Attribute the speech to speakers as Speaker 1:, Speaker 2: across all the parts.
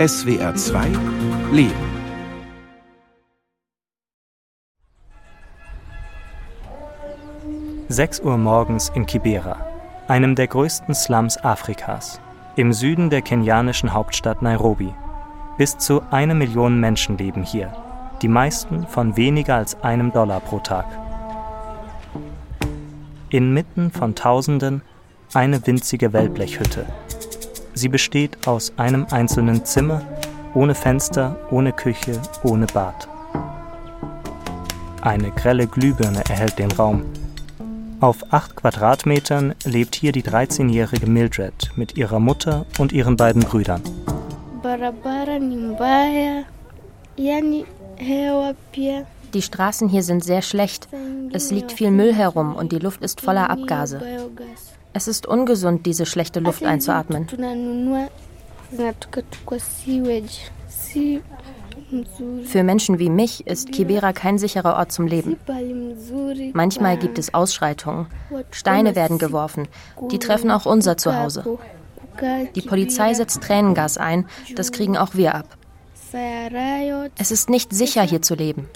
Speaker 1: SWR 2 Leben.
Speaker 2: Sechs Uhr morgens in Kibera, einem der größten Slums Afrikas, im Süden der kenianischen Hauptstadt Nairobi. Bis zu eine Million Menschen leben hier, die meisten von weniger als einem Dollar pro Tag. Inmitten von Tausenden eine winzige Wellblechhütte. Sie besteht aus einem einzelnen Zimmer, ohne Fenster, ohne Küche, ohne Bad. Eine grelle Glühbirne erhält den Raum. Auf acht Quadratmetern lebt hier die 13-jährige Mildred mit ihrer Mutter und ihren beiden Brüdern.
Speaker 3: Die Straßen hier sind sehr schlecht. Es liegt viel Müll herum und die Luft ist voller Abgase. Es ist ungesund, diese schlechte Luft einzuatmen. Für Menschen wie mich ist Kibera kein sicherer Ort zum Leben. Manchmal gibt es Ausschreitungen. Steine werden geworfen. Die treffen auch unser Zuhause. Die Polizei setzt Tränengas ein. Das kriegen auch wir ab. Es ist nicht sicher, hier zu leben.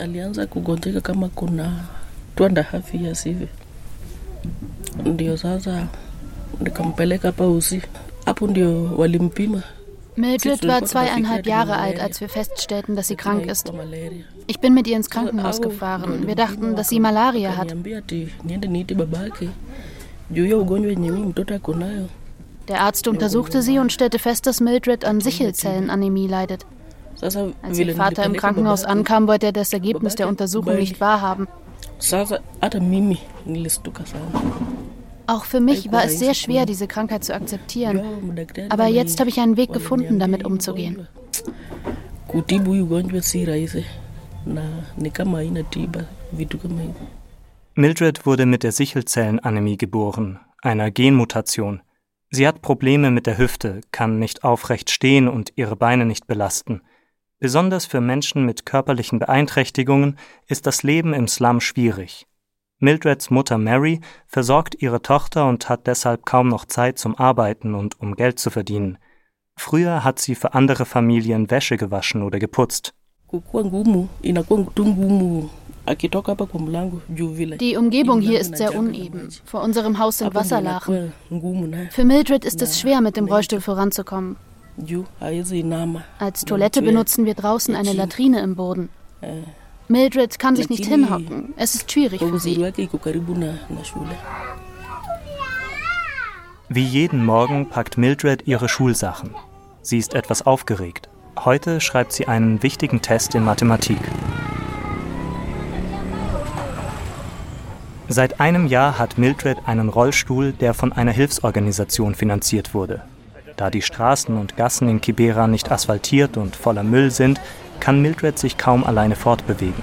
Speaker 4: Alianza kugonjeka kama kuna two and a half years hivi, ndio sasa nikampeleka hapa usi, hapo ndio walimpima
Speaker 5: Mildred war zweieinhalb Jahre alt, als wir feststellten, dass sie krank ist. Ich bin mit ihr ins Krankenhaus gefahren. Wir dachten, dass sie Malaria hat. Der Arzt untersuchte sie und stellte fest, dass Mildred an Sichelzellenanämie leidet. Als ihr Vater im Krankenhaus ankam, wollte er das Ergebnis der Untersuchung nicht wahrhaben.
Speaker 4: Sasa hata mimi nilistuka sana.
Speaker 5: Auch für mich war es sehr schwer, diese Krankheit zu akzeptieren. Aber jetzt habe ich einen Weg gefunden, damit umzugehen.
Speaker 2: Mildred wurde mit der Sichelzellenanämie geboren, einer Genmutation. Sie hat Probleme mit der Hüfte, kann nicht aufrecht stehen und ihre Beine nicht belasten. Besonders für Menschen mit körperlichen Beeinträchtigungen ist das Leben im Slum schwierig. Mildreds Mutter Mary versorgt ihre Tochter und hat deshalb kaum noch Zeit zum Arbeiten und um Geld zu verdienen. Früher hat sie für andere Familien Wäsche gewaschen oder geputzt.
Speaker 5: Die Umgebung hier ist sehr uneben. Vor unserem Haus sind Wasserlachen. Für Mildred ist es schwer, mit dem Rollstuhl voranzukommen. Als Toilette benutzen wir draußen eine Latrine im Boden. Mildred kann sich nicht hinhocken. Es ist schwierig für sie.
Speaker 2: Wie jeden Morgen packt Mildred ihre Schulsachen. Sie ist etwas aufgeregt. Heute schreibt sie einen wichtigen Test in Mathematik. Seit einem Jahr hat Mildred einen Rollstuhl, der von einer Hilfsorganisation finanziert wurde. Da die Straßen und Gassen in Kibera nicht asphaltiert und voller Müll sind, kann Mildred sich kaum alleine fortbewegen.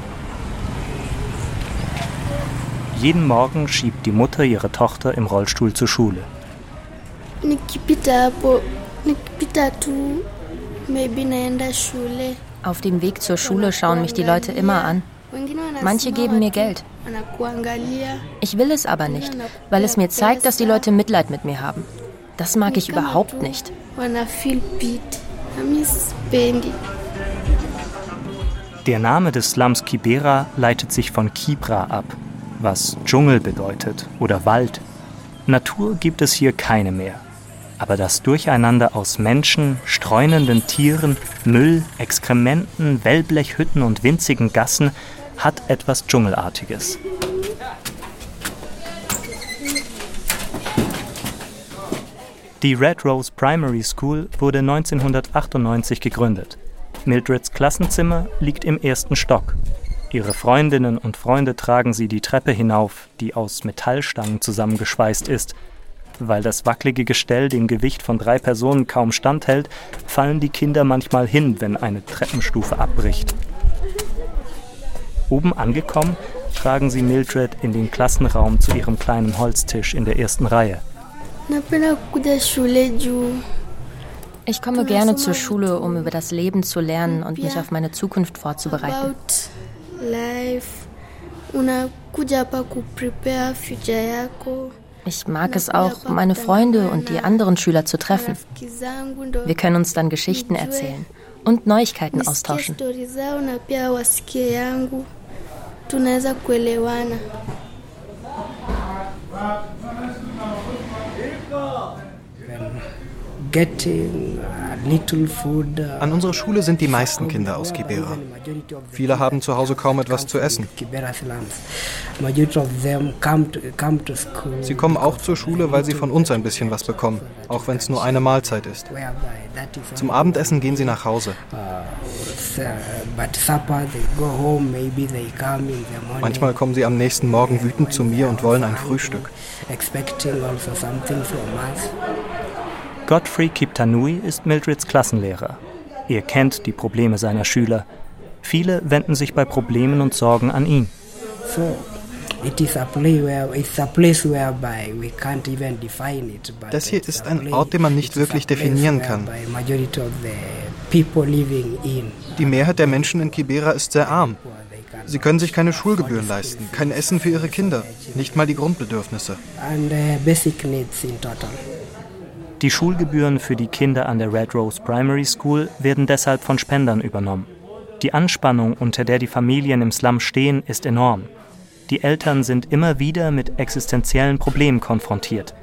Speaker 2: Jeden Morgen schiebt die Mutter ihre Tochter im Rollstuhl zur Schule.
Speaker 3: Auf dem Weg zur Schule schauen mich die Leute immer an. Manche geben mir Geld. Ich will es aber nicht, weil es mir zeigt, dass die Leute Mitleid mit mir haben. Das mag ich überhaupt nicht.
Speaker 2: Der Name des Slums Kibera leitet sich von Kibra ab, was Dschungel bedeutet oder Wald. Natur gibt es hier keine mehr. Aber das Durcheinander aus Menschen, streunenden Tieren, Müll, Exkrementen, Wellblechhütten und winzigen Gassen hat etwas Dschungelartiges. Die Red Rose Primary School wurde 1998 gegründet. Mildreds Klassenzimmer liegt im ersten Stock. Ihre Freundinnen und Freunde tragen sie die Treppe hinauf, die aus Metallstangen zusammengeschweißt ist. Weil das wackelige Gestell dem Gewicht von drei Personen kaum standhält, fallen die Kinder manchmal hin, wenn eine Treppenstufe abbricht. Oben angekommen, tragen sie Mildred in den Klassenraum zu ihrem kleinen Holztisch in der ersten Reihe.
Speaker 6: Napenda kuja shule juu
Speaker 3: Ich komme gerne zur Schule, um über das Leben zu lernen und mich auf meine Zukunft vorzubereiten. Ich mag es auch, meine Freunde und die anderen Schüler zu treffen. Wir können uns dann Geschichten erzählen und Neuigkeiten austauschen.
Speaker 7: An unserer Schule sind die meisten Kinder aus Kibera. Viele haben zu Hause kaum etwas zu essen. Sie kommen auch zur Schule, weil sie von uns ein bisschen was bekommen, auch wenn es nur eine Mahlzeit ist. Zum Abendessen gehen sie nach Hause. Manchmal kommen sie am nächsten Morgen wütend zu mir und wollen ein Frühstück.
Speaker 2: Godfrey Kiptanui ist Mildreds Klassenlehrer. Er kennt die Probleme seiner Schüler. Viele wenden sich bei Problemen und Sorgen an ihn.
Speaker 7: Das hier ist ein Ort, den man nicht wirklich definieren kann. Die Mehrheit der Menschen in Kibera ist sehr arm. Sie können sich keine Schulgebühren leisten, kein Essen für ihre Kinder, nicht mal die Grundbedürfnisse.
Speaker 2: Die Schulgebühren für die Kinder an der Red Rose Primary School werden deshalb von Spendern übernommen. Die Anspannung, unter der die Familien im Slum stehen, ist enorm. Die Eltern sind immer wieder mit existenziellen Problemen konfrontiert.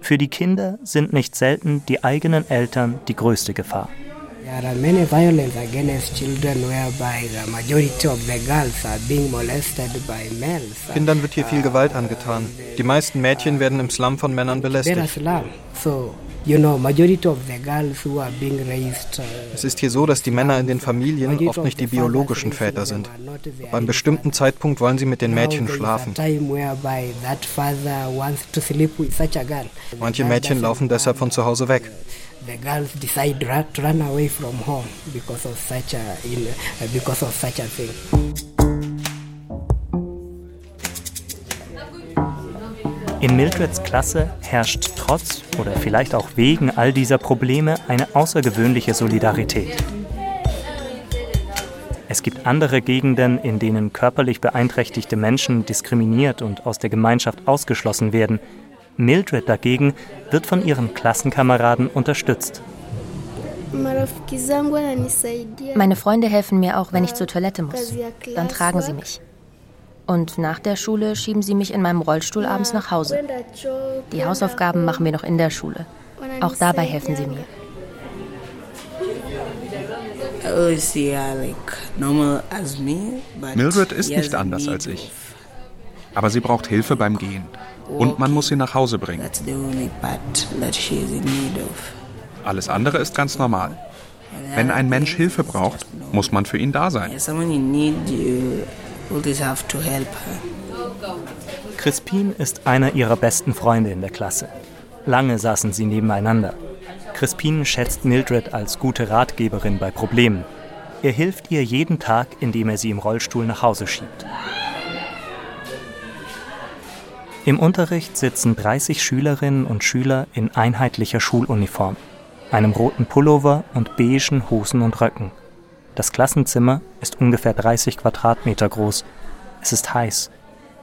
Speaker 2: Für die Kinder sind nicht selten die eigenen Eltern die größte Gefahr.
Speaker 8: There are many violence against children whereby the majority of the girls are being molested by males.
Speaker 7: Kindern wird hier viel Gewalt angetan. Die meisten Mädchen werden im Slum von Männern belästigt.
Speaker 8: Raised.
Speaker 7: Es ist hier so, dass die Männer in den Familien oft nicht die biologischen Väter sind. Ab einem bestimmten Zeitpunkt wollen sie mit den Mädchen schlafen. Manche Mädchen laufen deshalb von zu Hause weg.
Speaker 2: In Mildreds Klasse herrscht trotz oder vielleicht auch wegen all dieser Probleme eine außergewöhnliche Solidarität. Es gibt andere Gegenden, in denen körperlich beeinträchtigte Menschen diskriminiert und aus der Gemeinschaft ausgeschlossen werden. Mildred dagegen wird von ihren Klassenkameraden unterstützt.
Speaker 3: Meine Freunde helfen mir auch, wenn ich zur Toilette muss. Dann tragen sie mich. Und nach der Schule schieben sie mich in meinem Rollstuhl abends nach Hause. Die Hausaufgaben machen wir noch in der Schule. Auch dabei helfen sie mir.
Speaker 1: Mildred ist nicht anders als ich. Aber sie braucht Hilfe beim Gehen. Und man muss sie nach Hause bringen. Alles andere ist ganz normal. Wenn ein Mensch Hilfe braucht, muss man für ihn da sein.
Speaker 2: Crispin ist einer ihrer besten Freunde in der Klasse. Lange saßen sie nebeneinander. Crispin schätzt Mildred als gute Ratgeberin bei Problemen. Er hilft ihr jeden Tag, indem er sie im Rollstuhl nach Hause schiebt. Im Unterricht sitzen 30 Schülerinnen und Schüler in einheitlicher Schuluniform, einem roten Pullover und beigen Hosen und Röcken. Das Klassenzimmer ist ungefähr 30 Quadratmeter groß. Es ist heiß.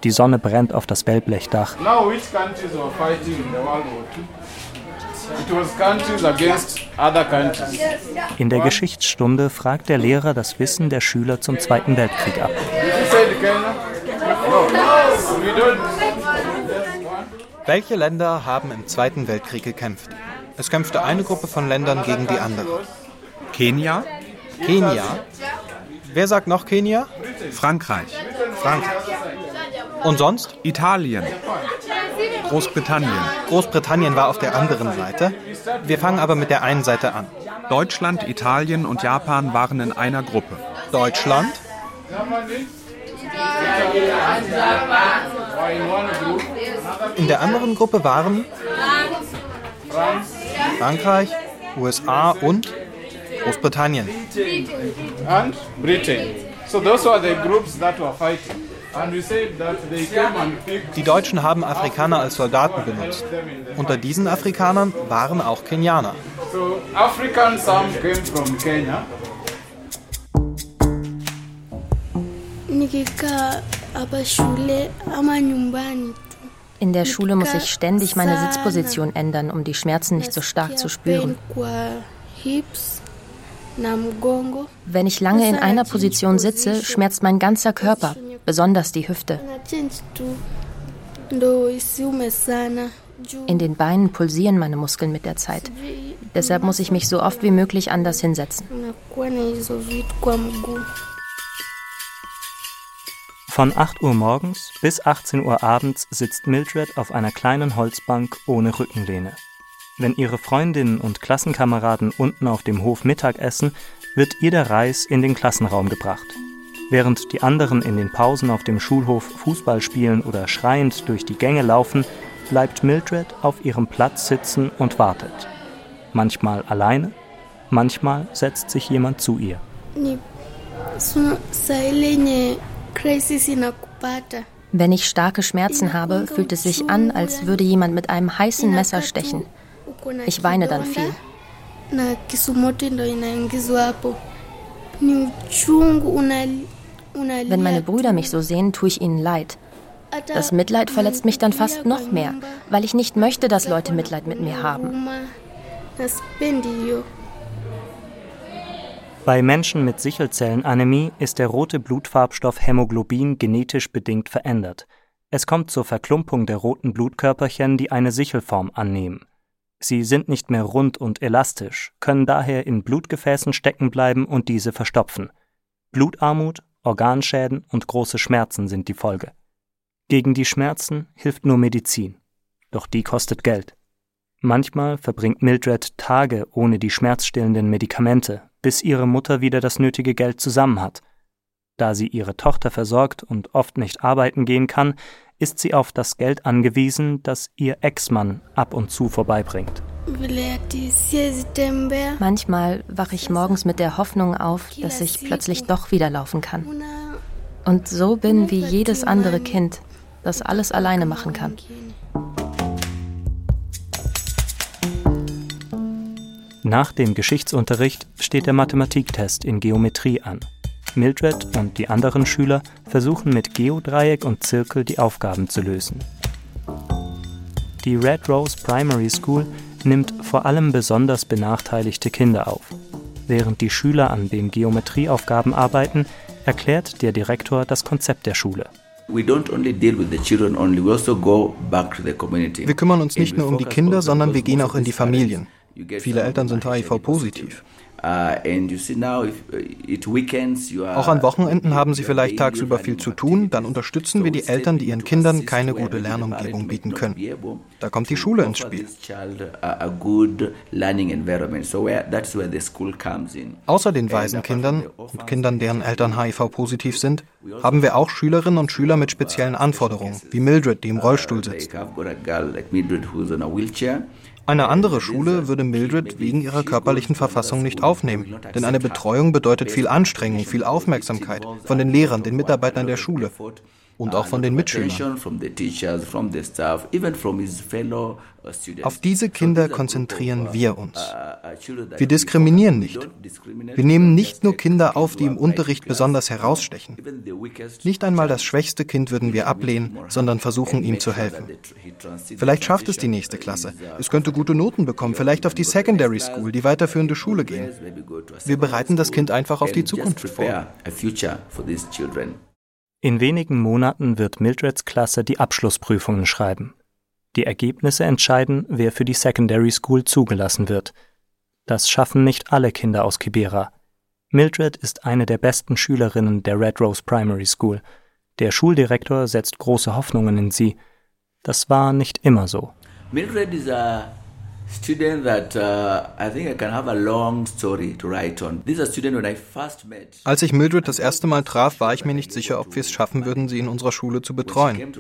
Speaker 2: Die Sonne brennt auf das Wellblechdach. In der Geschichtsstunde fragt der Lehrer das Wissen der Schüler zum Zweiten Weltkrieg ab.
Speaker 7: Welche Länder haben im Zweiten Weltkrieg gekämpft? Es kämpfte eine Gruppe von Ländern gegen die andere.
Speaker 1: Kenia?
Speaker 7: Kenia? Wer sagt noch Kenia?
Speaker 1: Frankreich.
Speaker 7: Frankreich. Und sonst?
Speaker 1: Italien. Großbritannien.
Speaker 7: Großbritannien war auf der anderen Seite. Wir fangen aber mit der einen Seite an.
Speaker 1: Deutschland, Italien und Japan waren in einer Gruppe.
Speaker 7: Deutschland? In der anderen Gruppe waren Frankreich, USA und Großbritannien.
Speaker 9: And Britain. So those were the groups that were fighting.
Speaker 7: Die Deutschen haben Afrikaner als Soldaten benutzt. Unter diesen Afrikanern waren auch Kenianer.
Speaker 3: In der Schule muss ich ständig meine Sitzposition ändern, um die Schmerzen nicht so stark zu spüren. Wenn ich lange in einer Position sitze, schmerzt mein ganzer Körper, besonders die Hüfte. In den Beinen pulsieren meine Muskeln mit der Zeit. Deshalb muss ich mich so oft wie möglich anders hinsetzen.
Speaker 2: Von 8 Uhr morgens bis 18 Uhr abends sitzt Mildred auf einer kleinen Holzbank ohne Rückenlehne. Wenn ihre Freundinnen und Klassenkameraden unten auf dem Hof Mittag essen, wird ihr der Reis in den Klassenraum gebracht. Während die anderen in den Pausen auf dem Schulhof Fußball spielen oder schreiend durch die Gänge laufen, bleibt Mildred auf ihrem Platz sitzen und wartet. Manchmal alleine, manchmal setzt sich jemand zu ihr.
Speaker 3: Wenn ich starke Schmerzen habe, fühlt es sich an, als würde jemand mit einem heißen Messer stechen. Ich weine dann viel. Wenn meine Brüder mich so sehen, tue ich ihnen leid. Das Mitleid verletzt mich dann fast noch mehr, weil ich nicht möchte, dass Leute Mitleid mit mir haben.
Speaker 2: Bei Menschen mit Sichelzellenanämie ist der rote Blutfarbstoff Hämoglobin genetisch bedingt verändert. Es kommt zur Verklumpung der roten Blutkörperchen, die eine Sichelform annehmen. Sie sind nicht mehr rund und elastisch, können daher in Blutgefäßen stecken bleiben und diese verstopfen. Blutarmut, Organschäden und große Schmerzen sind die Folge. Gegen die Schmerzen hilft nur Medizin, doch die kostet Geld. Manchmal verbringt Mildred Tage ohne die schmerzstillenden Medikamente, bis ihre Mutter wieder das nötige Geld zusammen hat. Da sie ihre Tochter versorgt und oft nicht arbeiten gehen kann, ist sie auf das Geld angewiesen, das ihr Ex-Mann ab und zu vorbeibringt.
Speaker 3: Manchmal wache ich morgens mit der Hoffnung auf, dass ich plötzlich doch wieder laufen kann. Und so bin wie jedes andere Kind, das alles alleine machen kann.
Speaker 2: Nach dem Geschichtsunterricht steht der Mathematiktest in Geometrie an. Mildred und die anderen Schüler versuchen mit Geodreieck und Zirkel die Aufgaben zu lösen. Die Red Rose Primary School nimmt vor allem besonders benachteiligte Kinder auf. Während die Schüler an den Geometrieaufgaben arbeiten, erklärt der Direktor das Konzept der Schule.
Speaker 10: Also
Speaker 7: wir kümmern uns nicht nur um die Kinder, sondern wir gehen auch in die Familien. Viele Eltern sind HIV-positiv. Uh, uh, Auch an Wochenenden haben sie vielleicht tagsüber viel zu tun, dann unterstützen wir die Eltern, die ihren Kindern keine gute Lernumgebung bieten können. Da kommt die Schule ins Spiel. Außer den Waisenkindern und Kindern, deren Eltern HIV-positiv sind, haben wir auch Schülerinnen und Schüler mit speziellen Anforderungen, wie Mildred, die im Rollstuhl sitzt. Eine andere Schule würde Mildred wegen ihrer körperlichen Verfassung nicht aufnehmen, denn eine Betreuung bedeutet viel Anstrengung, viel Aufmerksamkeit von den Lehrern, den Mitarbeitern der Schule und auch von den Mitschülern. Auf diese Kinder konzentrieren wir uns. Wir diskriminieren nicht. Wir nehmen nicht nur Kinder auf, die im Unterricht besonders herausstechen. Nicht einmal das schwächste Kind würden wir ablehnen, sondern versuchen ihm zu helfen. Vielleicht schafft es die nächste Klasse. Es könnte gute Noten bekommen, vielleicht auf die Secondary School, die weiterführende Schule gehen. Wir bereiten das Kind einfach auf die Zukunft vor.
Speaker 2: In wenigen Monaten wird Mildreds Klasse die Abschlussprüfungen schreiben. Die Ergebnisse entscheiden, wer für die Secondary School zugelassen wird. Das schaffen nicht alle Kinder aus Kibera. Mildred ist eine der besten Schülerinnen der Red Rose Primary School. Der Schuldirektor setzt große Hoffnungen in sie. Das war nicht immer so.
Speaker 10: Mildred is a
Speaker 7: Als ich Mildred das erste Mal traf, war ich mir nicht sicher, ob wir es schaffen würden, sie in unserer Schule zu betreuen.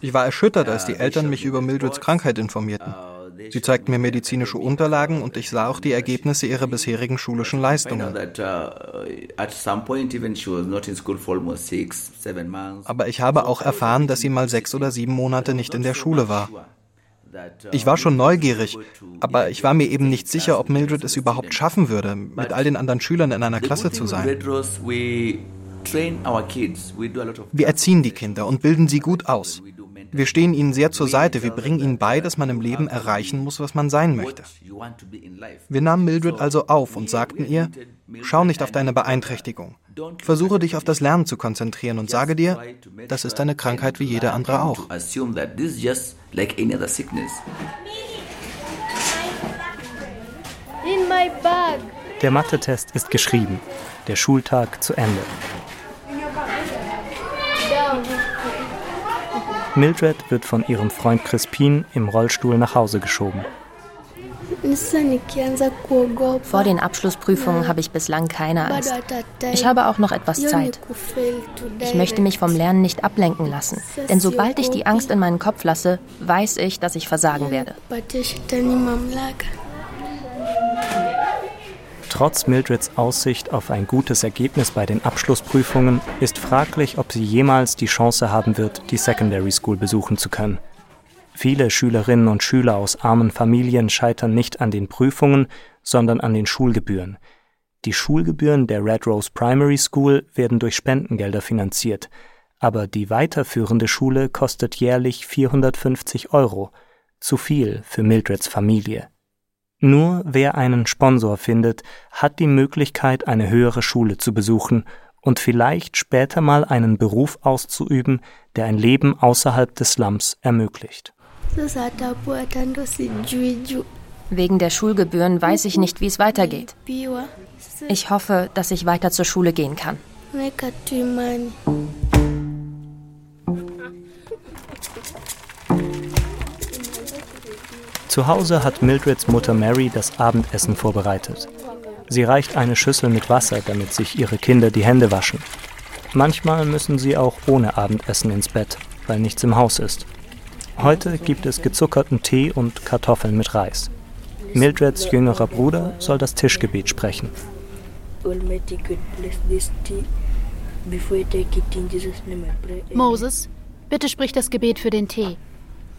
Speaker 7: Ich war erschüttert, als die Eltern mich über Mildreds Krankheit informierten. Uh, Sie zeigten mir medizinische Unterlagen und ich sah auch die Ergebnisse ihrer bisherigen schulischen Leistungen. Aber ich habe auch erfahren, dass sie mal sechs oder sieben Monate nicht in der Schule war. Ich war schon neugierig, aber ich war mir eben nicht sicher, ob Mildred es überhaupt schaffen würde, mit all den anderen Schülern in einer Klasse zu sein. Wir erziehen die Kinder und bilden sie gut aus. Wir stehen ihnen sehr zur Seite. Wir bringen ihnen bei, dass man im Leben erreichen muss, was man sein möchte. Wir nahmen Mildred also auf und sagten ihr, schau nicht auf deine Beeinträchtigung. Versuche dich auf das Lernen zu konzentrieren und sage dir, das ist eine Krankheit wie jede andere auch.
Speaker 2: Der Mathe-Test ist geschrieben, der Schultag zu Ende. Mildred wird von ihrem Freund Crispin im Rollstuhl nach Hause geschoben.
Speaker 3: Vor den Abschlussprüfungen habe ich bislang keine Angst. Ich habe auch noch etwas Zeit. Ich möchte mich vom Lernen nicht ablenken lassen, denn sobald ich die Angst in meinen Kopf lasse, weiß ich, dass ich versagen werde.
Speaker 2: Trotz Mildreds Aussicht auf ein gutes Ergebnis bei den Abschlussprüfungen ist fraglich, ob sie jemals die Chance haben wird, die Secondary School besuchen zu können. Viele Schülerinnen und Schüler aus armen Familien scheitern nicht an den Prüfungen, sondern an den Schulgebühren. Die Schulgebühren der Red Rose Primary School werden durch Spendengelder finanziert, aber die weiterführende Schule kostet jährlich 450 Euro, zu viel für Mildreds Familie. Nur wer einen Sponsor findet, hat die Möglichkeit, eine höhere Schule zu besuchen und vielleicht später mal einen Beruf auszuüben, der ein Leben außerhalb des Slums ermöglicht.
Speaker 3: Wegen der Schulgebühren weiß ich nicht, wie es weitergeht. Ich hoffe, dass ich weiter zur Schule gehen kann.
Speaker 2: Zu Hause hat Mildreds Mutter Mary das Abendessen vorbereitet. Sie reicht eine Schüssel mit Wasser, damit sich ihre Kinder die Hände waschen. Manchmal müssen sie auch ohne Abendessen ins Bett, weil nichts im Haus ist. Heute gibt es gezuckerten Tee und Kartoffeln mit Reis. Mildreds jüngerer Bruder soll das Tischgebet sprechen.
Speaker 5: Moses, bitte sprich das Gebet für den Tee.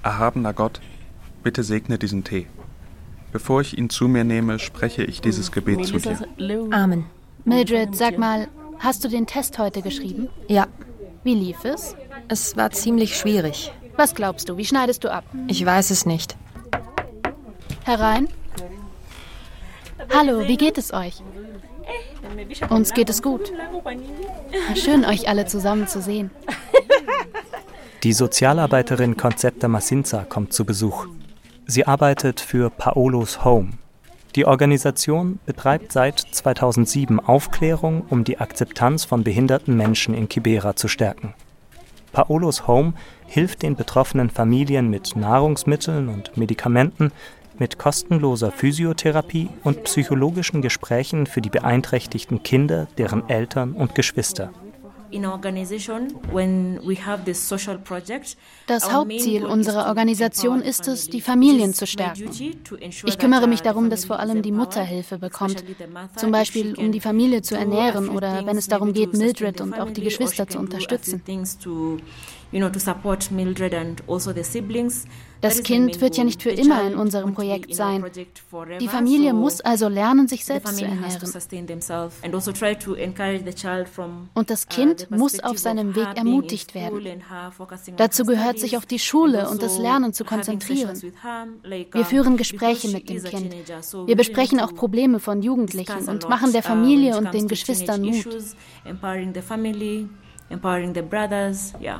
Speaker 1: Erhabener Gott, bitte segne diesen Tee. Bevor ich ihn zu mir nehme, spreche ich dieses Gebet zu dir.
Speaker 3: Amen.
Speaker 5: Mildred, sag mal, hast du den Test heute geschrieben?
Speaker 3: Ja.
Speaker 5: Wie lief es?
Speaker 3: Es war ziemlich schwierig.
Speaker 5: Was glaubst du? Wie schneidest du ab?
Speaker 3: Ich weiß es nicht.
Speaker 5: Herein. Hallo, wie geht es euch? Uns geht es gut. Schön, euch alle zusammen zu sehen.
Speaker 2: Die Sozialarbeiterin Concepta Masinza kommt zu Besuch. Sie arbeitet für Paolos Home. Die Organisation betreibt seit 2007 Aufklärung, um die Akzeptanz von behinderten Menschen in Kibera zu stärken. Paolos Home hilft den betroffenen Familien mit Nahrungsmitteln und Medikamenten, mit kostenloser Physiotherapie und psychologischen Gesprächen für die beeinträchtigten Kinder, deren Eltern und Geschwister.
Speaker 5: Das Hauptziel unserer Organisation ist es, die Familien zu stärken. Ich kümmere mich darum, dass vor allem die Mutter Hilfe bekommt, zum Beispiel um die Familie zu ernähren oder wenn es darum geht, Mildred und auch die Geschwister zu unterstützen. Also das Kind wird ja nicht für immer in unserem Projekt sein. Die Familie muss also lernen, sich selbst zu ernähren. Also Und das uh, Kind muss auf seinem Weg ermutigt werden. Dazu gehört, sich auf die Schule und das also Lernen zu konzentrieren. Wir führen Gespräche mit dem Kind. Wir besprechen auch Probleme von Jugendlichen und machen der Familie und den Geschwistern Mut empowering the brothers, yeah.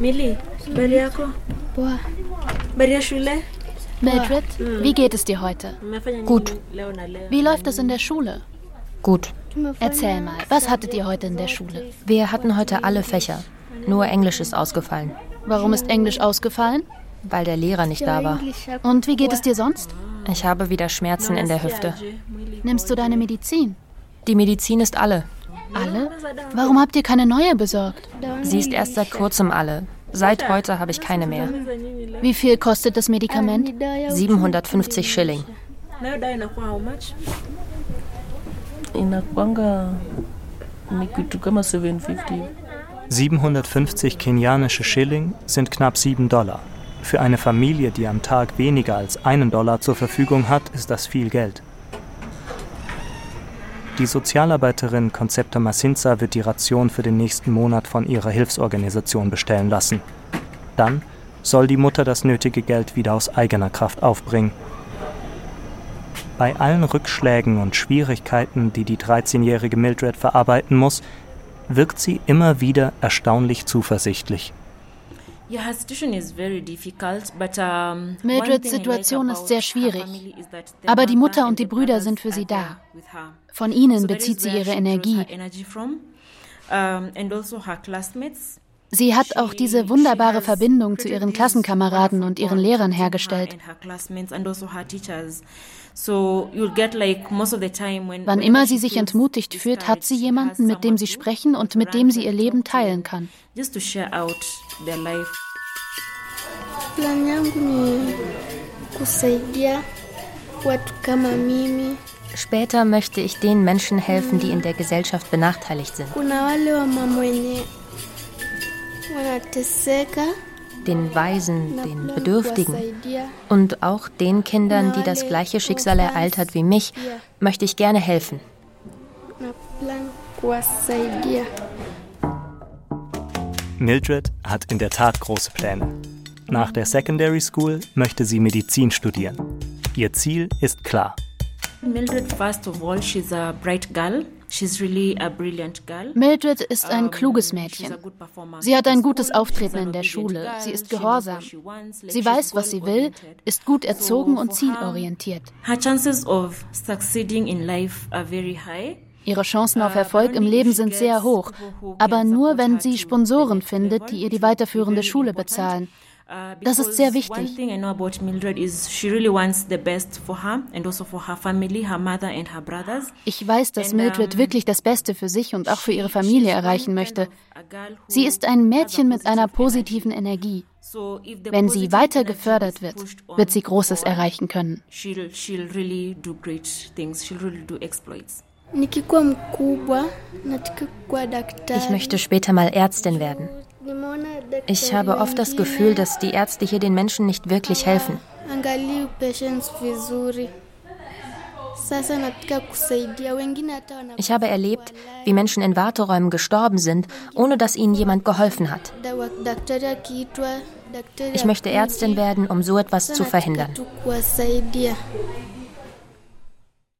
Speaker 11: Mili, habari yako?
Speaker 6: Poa.
Speaker 11: Habari ya shule?
Speaker 5: Mildred, wie geht es dir heute?
Speaker 3: Gut.
Speaker 5: Wie läuft es in der Schule?
Speaker 3: Gut.
Speaker 5: Erzähl mal, was hattet ihr heute in der Schule?
Speaker 3: Wir hatten heute alle Fächer. Nur Englisch ist ausgefallen.
Speaker 5: Warum ist Englisch ausgefallen?
Speaker 3: Weil der Lehrer nicht da war.
Speaker 5: Und wie geht es dir sonst?
Speaker 3: Ich habe wieder Schmerzen in der Hüfte.
Speaker 5: Nimmst du deine Medizin?
Speaker 3: Die Medizin ist alle.
Speaker 5: Alle? Warum habt ihr keine neue besorgt?
Speaker 3: Sie ist erst seit kurzem alle. Seit heute habe ich keine mehr.
Speaker 5: Wie viel kostet das Medikament?
Speaker 3: 750 Schilling.
Speaker 4: Inakwanga ni kitu kama 750.
Speaker 2: 750 kenianische Schilling sind knapp 7 Dollar. Für eine Familie, die am Tag weniger als einen Dollar zur Verfügung hat, ist das viel Geld. Die Sozialarbeiterin Concepta Masinza wird die Ration für den nächsten Monat von ihrer Hilfsorganisation bestellen lassen. Dann soll die Mutter das nötige Geld wieder aus eigener Kraft aufbringen. Bei allen Rückschlägen und Schwierigkeiten, die die 13-jährige Mildred verarbeiten muss, wirkt sie immer wieder erstaunlich zuversichtlich.
Speaker 12: Mildreds Situation ist sehr schwierig, aber die Mutter und die Brüder sind für sie da. Von ihnen bezieht sie ihre Energie. Also sie hat auch diese wunderbare Verbindung zu ihren Klassenkameraden und ihren Lehrern hergestellt. Wann immer sie sich entmutigt fühlt, hat sie jemanden, mit dem sie sprechen und mit dem sie ihr Leben teilen kann.
Speaker 3: Später möchte ich den Menschen helfen, die in der Gesellschaft benachteiligt sind. Den Waisen, den Bedürftigen und auch den Kindern, die das gleiche Schicksal ereilt hat wie mich, möchte ich gerne helfen.
Speaker 2: Mildred hat in der Tat große Pläne. Nach der Secondary School möchte sie Medizin studieren. Ihr Ziel ist klar.
Speaker 12: Mildred, first of all, she's a bright girl. Mildred ist ein kluges Mädchen. Sie hat ein gutes Auftreten in der Schule. Sie ist gehorsam. Sie weiß, was sie will, ist gut erzogen und zielorientiert. Ihre Chancen auf Erfolg im Leben sind sehr hoch, aber nur, wenn sie Sponsoren findet, die ihr die weiterführende Schule bezahlen. Uh, das ist sehr wichtig. Ich weiß, dass Mildred wirklich das Beste für sich und auch für ihre Familie erreichen möchte. Sie ist ein Mädchen mit einer positiven Energie. Wenn sie weiter gefördert wird, wird sie Großes erreichen können.
Speaker 3: Ich möchte später mal Ärztin werden. Ich habe oft das Gefühl, dass die Ärzte hier den Menschen nicht wirklich helfen. Ich habe erlebt, wie Menschen in Warteräumen gestorben sind, ohne dass ihnen jemand geholfen hat. Ich möchte Ärztin werden, um so etwas zu verhindern.